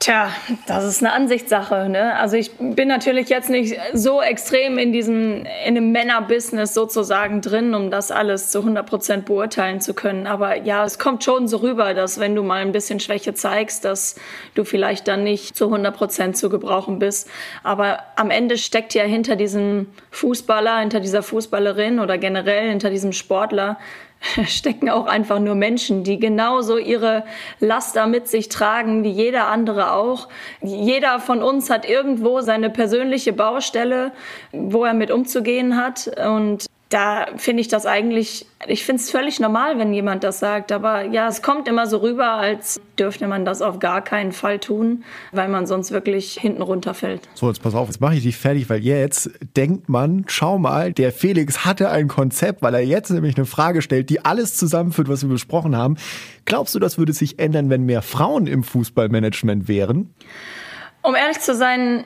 Tja, das ist eine Ansichtssache. Ne? Also ich bin natürlich jetzt nicht so extrem in diesem in dem Männerbusiness sozusagen drin, um das alles zu 100 Prozent beurteilen zu können. Aber ja, es kommt schon so rüber, dass wenn du mal ein bisschen Schwäche zeigst, dass du vielleicht dann nicht zu 100 Prozent zu gebrauchen bist. Aber am Ende steckt ja hinter diesem Fußballer, hinter dieser Fußballerin oder generell hinter diesem Sportler *laughs* stecken auch einfach nur Menschen, die genauso ihre Laster mit sich tragen, wie jeder andere auch. Jeder von uns hat irgendwo seine persönliche Baustelle, wo er mit umzugehen hat. Und da finde ich das eigentlich, ich finde es völlig normal, wenn jemand das sagt. Aber ja, es kommt immer so rüber, als dürfte man das auf gar keinen Fall tun, weil man sonst wirklich hinten runterfällt. So, jetzt pass auf, jetzt mache ich dich fertig, weil jetzt denkt man, schau mal, der Felix hatte ein Konzept, weil er jetzt nämlich eine Frage stellt, die alles zusammenführt, was wir besprochen haben. Glaubst du, das würde sich ändern, wenn mehr Frauen im Fußballmanagement wären? Um ehrlich zu sein,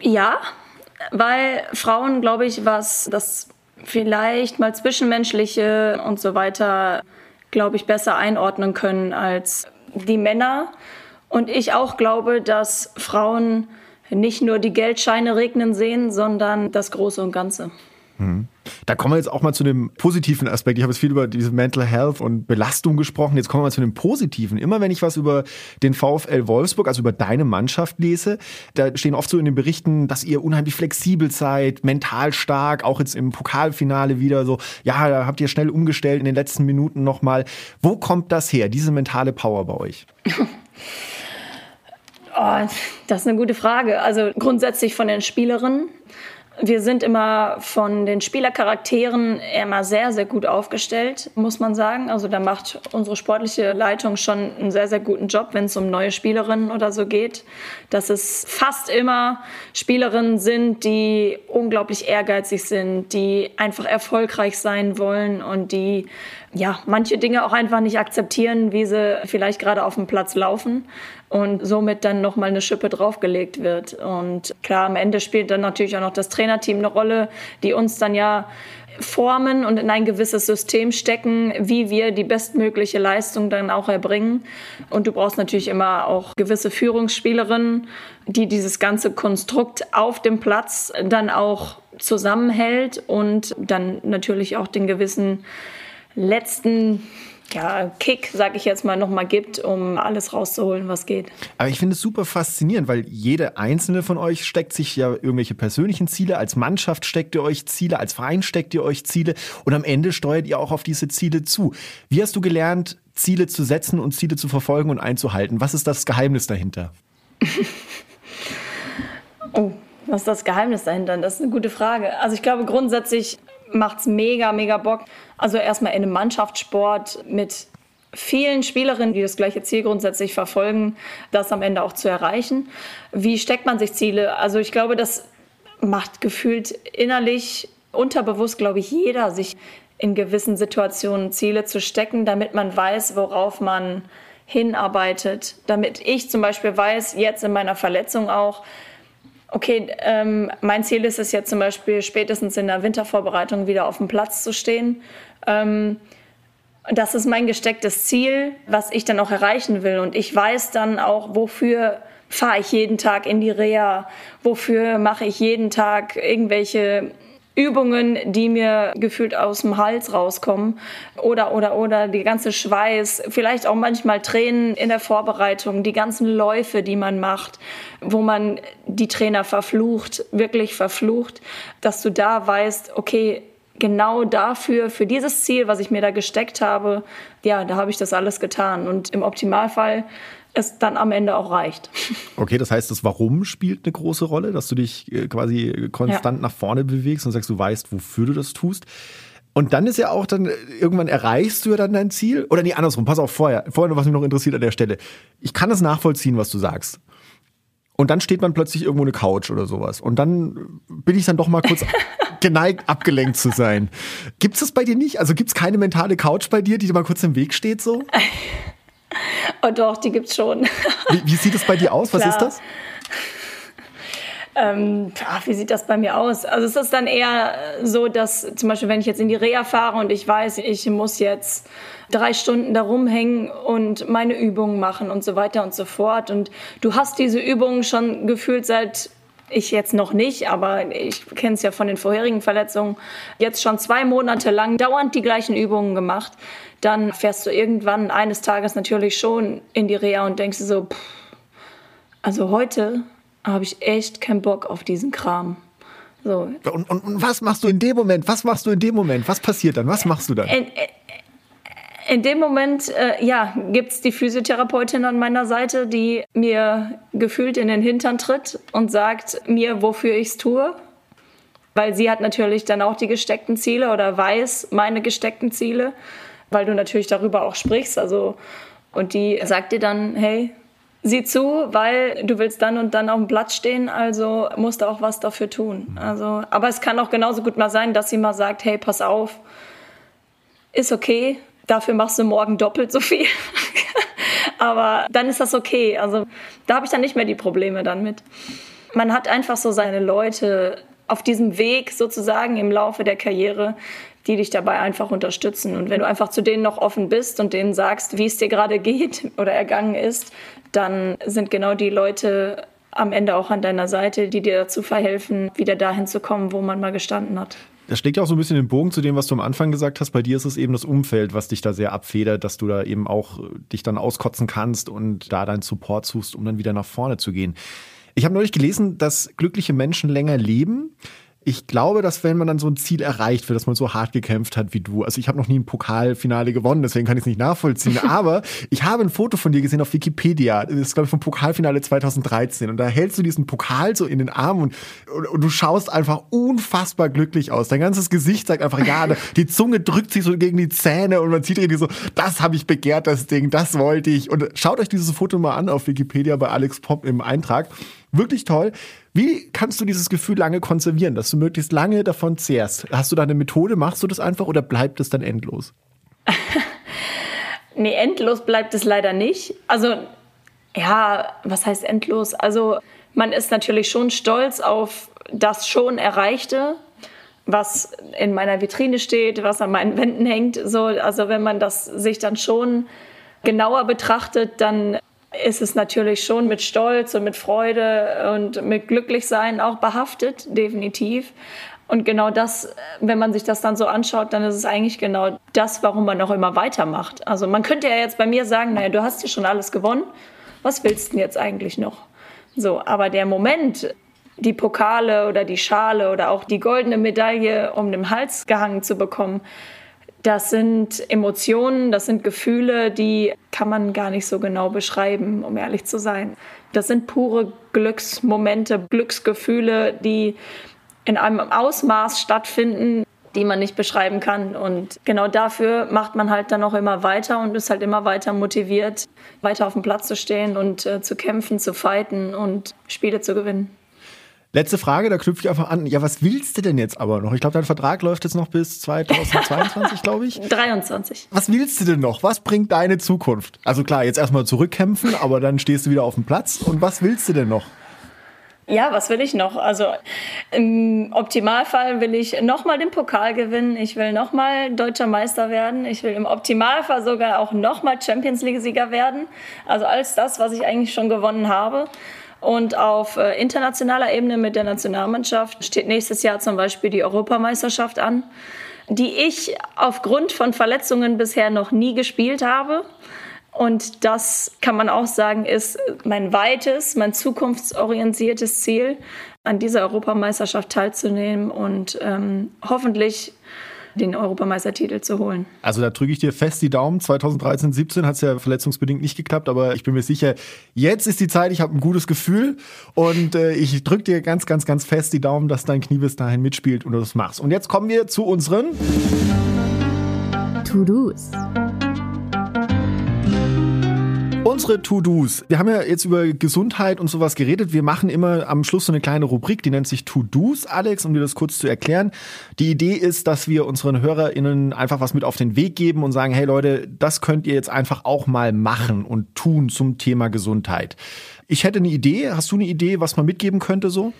ja, weil Frauen, glaube ich, was das vielleicht mal zwischenmenschliche und so weiter, glaube ich, besser einordnen können als die Männer. Und ich auch glaube, dass Frauen nicht nur die Geldscheine regnen sehen, sondern das Große und Ganze. Mhm. Da kommen wir jetzt auch mal zu dem positiven Aspekt. Ich habe jetzt viel über diese Mental Health und Belastung gesprochen. Jetzt kommen wir mal zu dem positiven. Immer wenn ich was über den VfL Wolfsburg, also über deine Mannschaft lese, da stehen oft so in den Berichten, dass ihr unheimlich flexibel seid, mental stark, auch jetzt im Pokalfinale wieder so, ja, da habt ihr schnell umgestellt in den letzten Minuten nochmal. Wo kommt das her, diese mentale Power bei euch? *laughs* Oh, das ist eine gute Frage. Also grundsätzlich von den Spielerinnen. Wir sind immer von den Spielercharakteren immer sehr, sehr gut aufgestellt, muss man sagen. Also da macht unsere sportliche Leitung schon einen sehr, sehr guten Job, wenn es um neue Spielerinnen oder so geht. Dass es fast immer Spielerinnen sind, die unglaublich ehrgeizig sind, die einfach erfolgreich sein wollen und die ja, manche Dinge auch einfach nicht akzeptieren, wie sie vielleicht gerade auf dem Platz laufen und somit dann nochmal eine Schippe draufgelegt wird. Und klar, am Ende spielt dann natürlich auch noch das Trainerteam eine Rolle, die uns dann ja formen und in ein gewisses System stecken, wie wir die bestmögliche Leistung dann auch erbringen. Und du brauchst natürlich immer auch gewisse Führungsspielerinnen, die dieses ganze Konstrukt auf dem Platz dann auch zusammenhält und dann natürlich auch den gewissen letzten ja, Kick, sag ich jetzt mal, nochmal gibt, um alles rauszuholen, was geht. Aber ich finde es super faszinierend, weil jede einzelne von euch steckt sich ja irgendwelche persönlichen Ziele. Als Mannschaft steckt ihr euch Ziele, als Verein steckt ihr euch Ziele und am Ende steuert ihr auch auf diese Ziele zu. Wie hast du gelernt, Ziele zu setzen und Ziele zu verfolgen und einzuhalten? Was ist das Geheimnis dahinter? *laughs* oh, was ist das Geheimnis dahinter? Das ist eine gute Frage. Also ich glaube grundsätzlich macht es mega, mega Bock. Also erstmal in einem Mannschaftssport mit vielen Spielerinnen, die das gleiche Ziel grundsätzlich verfolgen, das am Ende auch zu erreichen. Wie steckt man sich Ziele? Also ich glaube, das macht gefühlt innerlich, unterbewusst, glaube ich, jeder, sich in gewissen Situationen Ziele zu stecken, damit man weiß, worauf man hinarbeitet. Damit ich zum Beispiel weiß, jetzt in meiner Verletzung auch, okay, ähm, mein Ziel ist es jetzt zum Beispiel spätestens in der Wintervorbereitung wieder auf dem Platz zu stehen. Ähm, das ist mein gestecktes Ziel, was ich dann auch erreichen will. Und ich weiß dann auch, wofür fahre ich jeden Tag in die Reha, wofür mache ich jeden Tag irgendwelche Übungen, die mir gefühlt aus dem Hals rauskommen oder oder oder die ganze Schweiß, vielleicht auch manchmal Tränen in der Vorbereitung, die ganzen Läufe, die man macht, wo man die Trainer verflucht, wirklich verflucht, dass du da weißt, okay, genau dafür, für dieses Ziel, was ich mir da gesteckt habe, ja, da habe ich das alles getan und im Optimalfall es dann am Ende auch reicht. *laughs* Okay, das heißt, das Warum spielt eine große Rolle, dass du dich äh, quasi konstant ja. nach vorne bewegst und sagst, du weißt, wofür du das tust. Und dann ist ja auch dann, irgendwann erreichst du ja dann dein Ziel. Oder nee, andersrum, pass auf, vorher, vorher was mich noch interessiert an der Stelle. Ich kann das nachvollziehen, was du sagst. Und dann steht man plötzlich irgendwo eine Couch oder sowas. Und dann bin ich dann doch mal kurz *laughs* geneigt, abgelenkt zu sein. Gibt es das bei dir nicht? Also gibt es keine mentale Couch bei dir, die dir mal kurz im Weg steht so? *laughs* Oh doch, die gibt's schon. Wie, wie sieht es bei dir aus? Was ist das? Ähm, ach, wie sieht das bei mir aus? Also es ist dann eher so, dass zum Beispiel, wenn ich jetzt in die Reha fahre und ich weiß, ich muss jetzt drei Stunden da rumhängen und meine Übungen machen und so weiter und so fort. Und du hast diese Übungen schon gefühlt seit ich jetzt noch nicht, aber ich kenne es ja von den vorherigen Verletzungen, jetzt schon zwei Monate lang dauernd die gleichen Übungen gemacht dann fährst du irgendwann eines Tages natürlich schon in die Reha und denkst dir so, pff, also heute habe ich echt keinen Bock auf diesen Kram. So. Und, und, und, was machst du in dem Moment? Was machst du in dem Moment? Was passiert dann? Was machst du dann? In, in dem Moment, äh, ja, gibt es die Physiotherapeutin an meiner Seite, die mir gefühlt in den Hintern tritt und sagt mir, wofür ich es tue. weil sie hat natürlich dann auch die gesteckten Ziele oder weiß meine gesteckten Ziele, weil du natürlich darüber auch sprichst. Also, und die sagt dir dann, hey, sieh zu, weil du willst dann und dann auf dem Platz stehen, also musst du auch was dafür tun. Also, aber es kann auch genauso gut mal sein, dass sie mal sagt, hey, pass auf, ist okay, dafür machst du morgen doppelt so viel. *laughs* aber dann ist das okay. Also da habe ich dann nicht mehr die Probleme dann mit. Man hat einfach so seine Leute auf diesem Weg sozusagen im Laufe der Karriere, die dich dabei einfach unterstützen. Und wenn du einfach zu denen noch offen bist und denen sagst, wie es dir gerade geht *laughs* oder ergangen ist, dann sind genau die Leute am Ende auch an deiner Seite, die dir dazu verhelfen, wieder dahin zu kommen, wo man mal gestanden hat. Das schlägt ja auch so ein bisschen den Bogen zu dem, was du am Anfang gesagt hast. Bei dir ist es eben das Umfeld, was dich da sehr abfedert, dass du da eben auch dich dann auskotzen kannst und da deinen Support suchst, um dann wieder nach vorne zu gehen. Ich habe neulich gelesen, dass glückliche Menschen länger leben ich glaube, dass wenn man dann so ein Ziel erreicht, für das man so hart gekämpft hat wie du, also ich habe noch nie ein Pokalfinale gewonnen, deswegen kann ich es nicht nachvollziehen, *laughs* aber ich habe ein Foto von dir gesehen auf Wikipedia, das ist glaube ich vom Pokalfinale 2013 und da hältst du diesen Pokal so in den Arm und, und, und, du schaust einfach unfassbar glücklich aus. Dein ganzes Gesicht sagt einfach, ja, *laughs* die Zunge drückt sich so gegen die Zähne und man sieht irgendwie so, das habe ich begehrt, das Ding, das wollte ich. Und schaut euch dieses Foto mal an auf Wikipedia bei Alex Pop im Eintrag. Wirklich toll. Wie kannst du dieses Gefühl lange konservieren, dass du möglichst lange davon zehrst? Hast du da eine Methode? Machst du das einfach oder bleibt es dann endlos? *laughs* nee, endlos bleibt es leider nicht. Also, ja, was heißt endlos? Also, man ist natürlich schon stolz auf das schon Erreichte, was in meiner Vitrine steht, was an meinen Wänden hängt. So, also, wenn man das sich dann schon genauer betrachtet, dann ist es natürlich schon mit Stolz und mit Freude und mit Glücklichsein auch behaftet, definitiv. Und genau das, wenn man sich das dann so anschaut, dann ist es eigentlich genau das, warum man auch immer weitermacht. Also man könnte ja jetzt bei mir sagen, naja, du hast ja schon alles gewonnen, was willst du denn jetzt eigentlich noch? So, aber der Moment, die Pokale oder die Schale oder auch die goldene Medaille um den Hals gehangen zu bekommen, das sind Emotionen, das sind Gefühle, die kann man gar nicht so genau beschreiben, um ehrlich zu sein. Das sind pure Glücksmomente, Glücksgefühle, die in einem Ausmaß stattfinden, die man nicht beschreiben kann. Und genau dafür macht man halt dann auch immer weiter und ist halt immer weiter motiviert, weiter auf dem Platz zu stehen und äh, zu kämpfen, zu fighten und Spiele zu gewinnen. Letzte Frage, da knüpfe ich einfach an. Ja, was willst du denn jetzt aber noch? Ich glaube, dein Vertrag läuft jetzt noch bis *laughs* 2022, glaube ich. 23. Was willst du denn noch? Was bringt deine Zukunft? Also klar, jetzt erstmal zurückkämpfen, aber dann stehst du wieder auf dem Platz. Und was willst du denn noch? Ja, was will ich noch? Also im Optimalfall will ich nochmal den Pokal gewinnen. Ich will nochmal deutscher Meister werden. Ich will im Optimalfall sogar auch nochmal Champions League-Sieger werden. Also alles das, was ich eigentlich schon gewonnen habe. Und auf äh, internationaler Ebene mit der Nationalmannschaft steht nächstes Jahr zum Beispiel die Europameisterschaft an, die ich aufgrund von Verletzungen bisher noch nie gespielt habe. Und das kann man auch sagen, ist mein weites, mein zukunftsorientiertes Ziel, an dieser Europameisterschaft teilzunehmen und ähm, hoffentlich den Europameistertitel zu holen. Also da drücke ich dir fest die Daumen. 2013, 17 hat es ja verletzungsbedingt nicht geklappt, aber ich bin mir sicher, jetzt ist die Zeit, ich habe ein gutes Gefühl und äh, ich drücke dir ganz, ganz, ganz fest die Daumen, dass dein Knie bis dahin mitspielt und du das machst. Und jetzt kommen wir zu unseren To-Dos unsere To-Dos. Wir haben ja jetzt über Gesundheit und sowas geredet. Wir machen immer am Schluss so eine kleine Rubrik, die nennt sich To-Dos, Alex, um dir das kurz zu erklären. Die Idee ist, dass wir unseren HörerInnen einfach was mit auf den Weg geben und sagen, hey Leute, das könnt ihr jetzt einfach auch mal machen und tun zum Thema Gesundheit. Ich hätte eine Idee. Hast du eine Idee, was man mitgeben könnte so?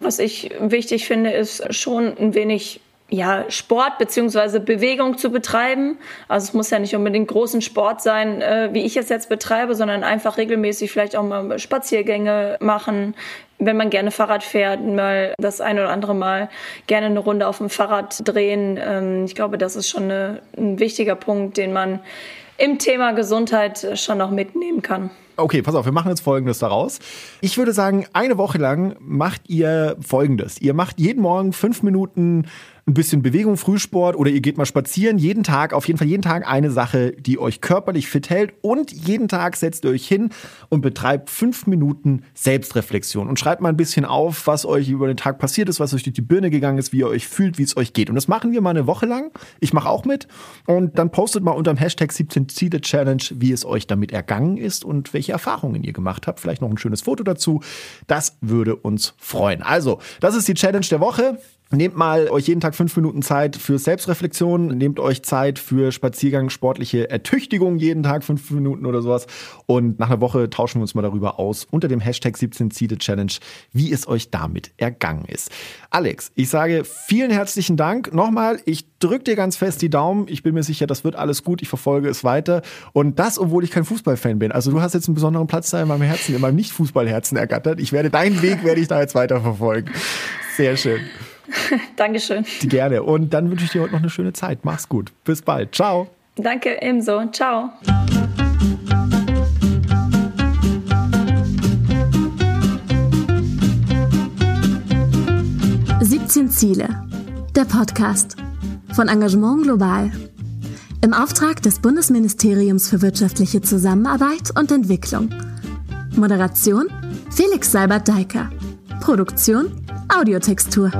Was ich wichtig finde, ist schon ein wenig ja, Sport beziehungsweise Bewegung zu betreiben. Also es muss ja nicht unbedingt großen Sport sein, äh, wie ich es jetzt betreibe, sondern einfach regelmäßig vielleicht auch mal Spaziergänge machen. Wenn man gerne Fahrrad fährt, mal das ein oder andere Mal gerne eine Runde auf dem Fahrrad drehen. Ähm, ich glaube, das ist schon eine, ein wichtiger Punkt, den man im Thema Gesundheit schon noch mitnehmen kann. Okay, pass auf, wir machen jetzt Folgendes daraus. Ich würde sagen, eine Woche lang macht ihr Folgendes. Ihr macht jeden Morgen fünf Minuten ein bisschen Bewegung, Frühsport oder ihr geht mal spazieren. Jeden Tag, auf jeden Fall jeden Tag eine Sache, die euch körperlich fit hält. Und jeden Tag setzt ihr euch hin und betreibt fünf Minuten Selbstreflexion und schreibt mal ein bisschen auf, was euch über den Tag passiert ist, was euch durch die Birne gegangen ist, wie ihr euch fühlt, wie es euch geht. Und das machen wir mal eine Woche lang. Ich mache auch mit. Und dann postet mal unter dem Hashtag 17 Ziele Challenge, wie es euch damit ergangen ist und welche Erfahrungen ihr gemacht habt. Vielleicht noch ein schönes Foto dazu. Das würde uns freuen. Also, das ist die Challenge der Woche. Nehmt mal euch jeden Tag fünf Minuten Zeit für Selbstreflexion, nehmt euch Zeit für Spaziergang, sportliche Ertüchtigung jeden Tag fünf Minuten oder sowas. Und nach einer Woche tauschen wir uns mal darüber aus unter dem Hashtag 17 Ziele Challenge, wie es euch damit ergangen ist. Alex, ich sage vielen herzlichen Dank. Nochmal, ich drücke dir ganz fest die Daumen. Ich bin mir sicher, das wird alles gut. Ich verfolge es weiter. Und das, obwohl ich kein Fußballfan bin. Also du hast jetzt einen besonderen Platz da in meinem Herzen, in meinem Nicht-Fußballherzen ergattert. Ich werde deinen Weg, werde ich da jetzt weiter verfolgen. Sehr schön. *laughs* Dankeschön. Gerne. Und dann wünsche ich dir heute noch eine schöne Zeit. Mach's gut. Bis bald. Ciao. Danke, ebenso. Ciao. »17 Ziele«, der Podcast von Engagement Global. Im Auftrag des Bundesministeriums für wirtschaftliche Zusammenarbeit und Entwicklung. Moderation Felix Seibert-Deiker. Produktion Audiotextur.